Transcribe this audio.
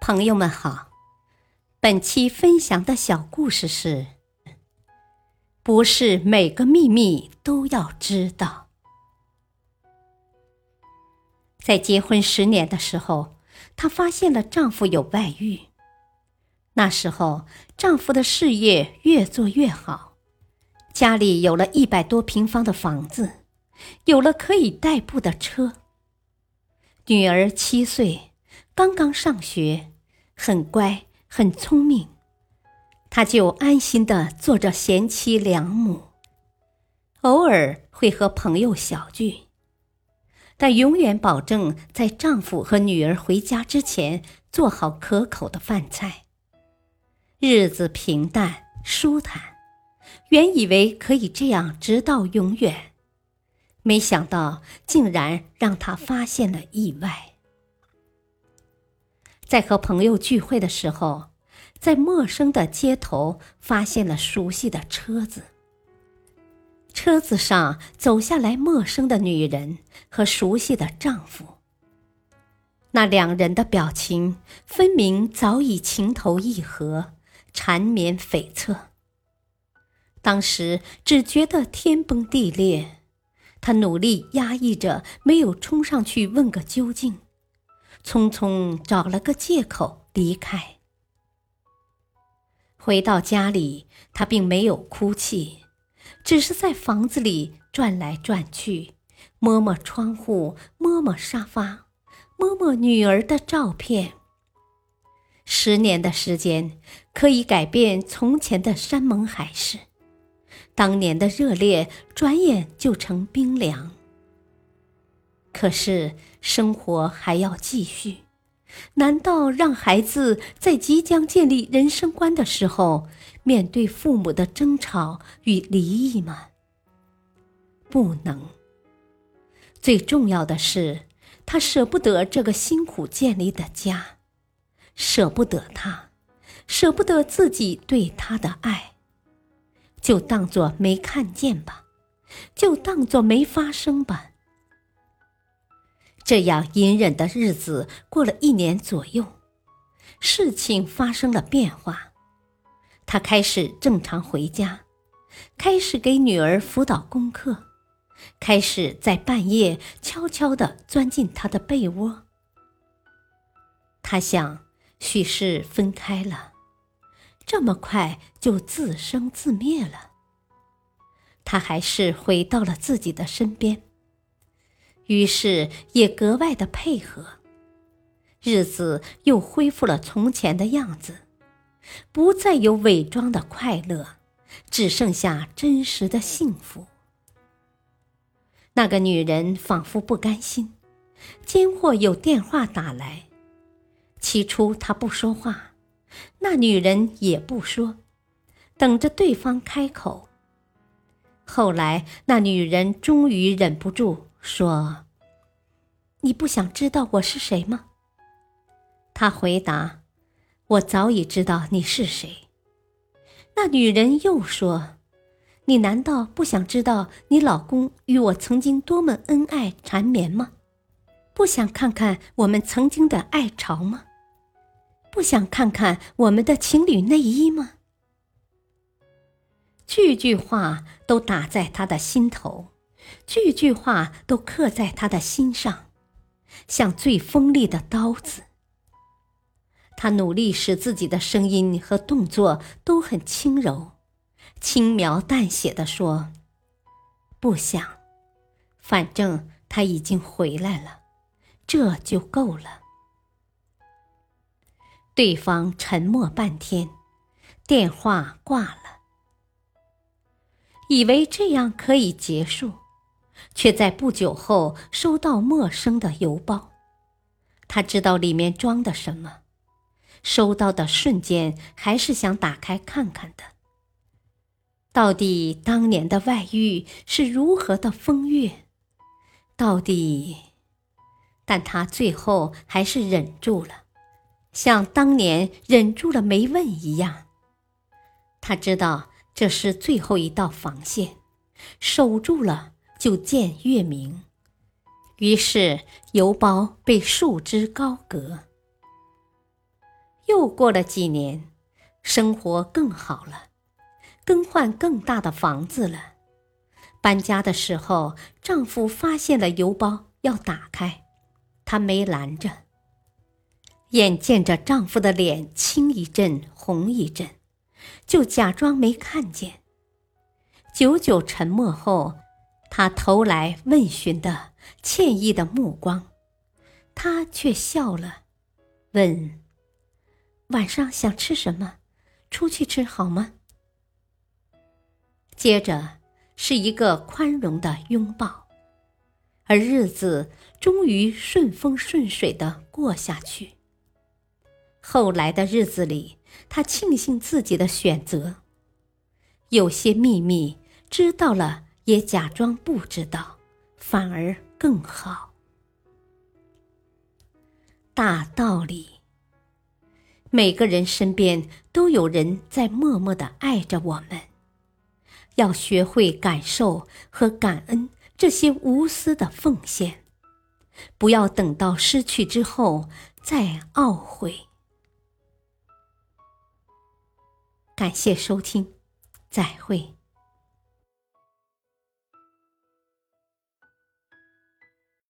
朋友们好，本期分享的小故事是：不是每个秘密都要知道。在结婚十年的时候，她发现了丈夫有外遇。那时候，丈夫的事业越做越好，家里有了一百多平方的房子，有了可以代步的车。女儿七岁，刚刚上学，很乖，很聪明，他就安心的做着贤妻良母，偶尔会和朋友小聚。但永远保证在丈夫和女儿回家之前做好可口的饭菜。日子平淡舒坦，原以为可以这样直到永远，没想到竟然让她发现了意外。在和朋友聚会的时候，在陌生的街头发现了熟悉的车子。车子上走下来陌生的女人和熟悉的丈夫，那两人的表情分明早已情投意合、缠绵悱恻。当时只觉得天崩地裂，他努力压抑着，没有冲上去问个究竟，匆匆找了个借口离开。回到家里，他并没有哭泣。只是在房子里转来转去，摸摸窗户，摸摸沙发，摸摸女儿的照片。十年的时间可以改变从前的山盟海誓，当年的热烈转眼就成冰凉。可是生活还要继续，难道让孩子在即将建立人生观的时候？面对父母的争吵与离异吗？不能。最重要的是，他舍不得这个辛苦建立的家，舍不得他，舍不得自己对他的爱，就当做没看见吧，就当做没发生吧。这样隐忍的日子过了一年左右，事情发生了变化。他开始正常回家，开始给女儿辅导功课，开始在半夜悄悄地钻进她的被窝。他想，许是分开了，这么快就自生自灭了。他还是回到了自己的身边，于是也格外的配合，日子又恢复了从前的样子。不再有伪装的快乐，只剩下真实的幸福。那个女人仿佛不甘心，间或有电话打来。起初她不说话，那女人也不说，等着对方开口。后来那女人终于忍不住说：“你不想知道我是谁吗？”他回答。我早已知道你是谁。那女人又说：“你难道不想知道你老公与我曾经多么恩爱缠绵吗？不想看看我们曾经的爱巢吗？不想看看我们的情侣内衣吗？”句句话都打在他的心头，句句话都刻在他的心上，像最锋利的刀子。他努力使自己的声音和动作都很轻柔，轻描淡写的说：“不想，反正他已经回来了，这就够了。”对方沉默半天，电话挂了，以为这样可以结束，却在不久后收到陌生的邮包。他知道里面装的什么。收到的瞬间，还是想打开看看的。到底当年的外遇是如何的风月？到底，但他最后还是忍住了，像当年忍住了没问一样。他知道这是最后一道防线，守住了就见月明。于是邮包被束之高阁。又过了几年，生活更好了，更换更大的房子了。搬家的时候，丈夫发现了邮包要打开，她没拦着。眼见着丈夫的脸青一阵红一阵，就假装没看见。久久沉默后，他投来问询的歉意的目光，他却笑了，问：“晚上想吃什么？出去吃好吗？”接着。是一个宽容的拥抱，而日子终于顺风顺水的过下去。后来的日子里，他庆幸自己的选择。有些秘密知道了也假装不知道，反而更好。大道理，每个人身边都有人在默默的爱着我们。要学会感受和感恩这些无私的奉献，不要等到失去之后再懊悔。感谢收听，再会。